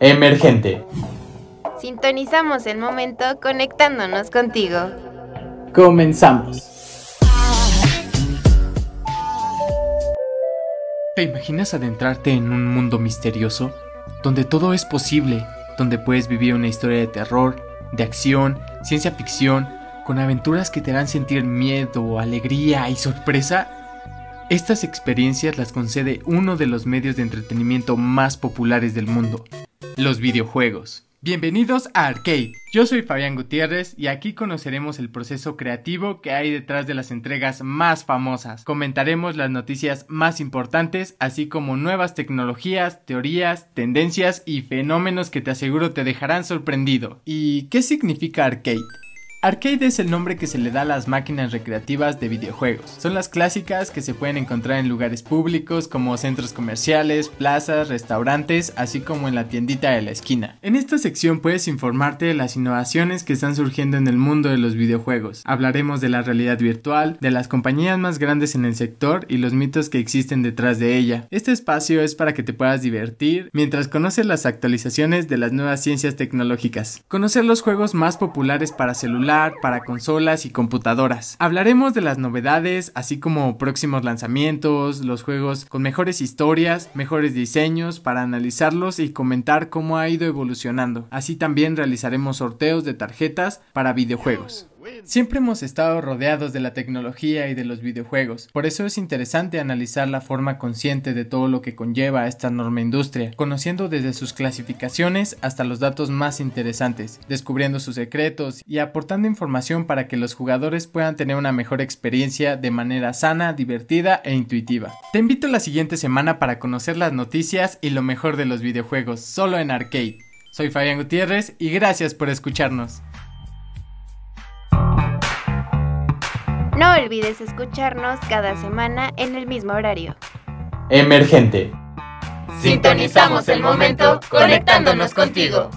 Emergente. Sintonizamos el momento conectándonos contigo. Comenzamos. ¿Te imaginas adentrarte en un mundo misterioso? Donde todo es posible, donde puedes vivir una historia de terror, de acción, ciencia ficción, con aventuras que te harán sentir miedo, alegría y sorpresa? Estas experiencias las concede uno de los medios de entretenimiento más populares del mundo, los videojuegos. Bienvenidos a Arcade. Yo soy Fabián Gutiérrez y aquí conoceremos el proceso creativo que hay detrás de las entregas más famosas. Comentaremos las noticias más importantes, así como nuevas tecnologías, teorías, tendencias y fenómenos que te aseguro te dejarán sorprendido. ¿Y qué significa Arcade? Arcade es el nombre que se le da a las máquinas recreativas de videojuegos. Son las clásicas que se pueden encontrar en lugares públicos como centros comerciales, plazas, restaurantes, así como en la tiendita de la esquina. En esta sección puedes informarte de las innovaciones que están surgiendo en el mundo de los videojuegos. Hablaremos de la realidad virtual, de las compañías más grandes en el sector y los mitos que existen detrás de ella. Este espacio es para que te puedas divertir mientras conoces las actualizaciones de las nuevas ciencias tecnológicas. Conocer los juegos más populares para celular para consolas y computadoras. Hablaremos de las novedades, así como próximos lanzamientos, los juegos con mejores historias, mejores diseños, para analizarlos y comentar cómo ha ido evolucionando. Así también realizaremos sorteos de tarjetas para videojuegos. Siempre hemos estado rodeados de la tecnología y de los videojuegos, por eso es interesante analizar la forma consciente de todo lo que conlleva esta enorme industria, conociendo desde sus clasificaciones hasta los datos más interesantes, descubriendo sus secretos y aportando información para que los jugadores puedan tener una mejor experiencia de manera sana, divertida e intuitiva. Te invito la siguiente semana para conocer las noticias y lo mejor de los videojuegos, solo en Arcade. Soy Fabián Gutiérrez y gracias por escucharnos. No olvides escucharnos cada semana en el mismo horario. Emergente. Sintonizamos el momento conectándonos contigo.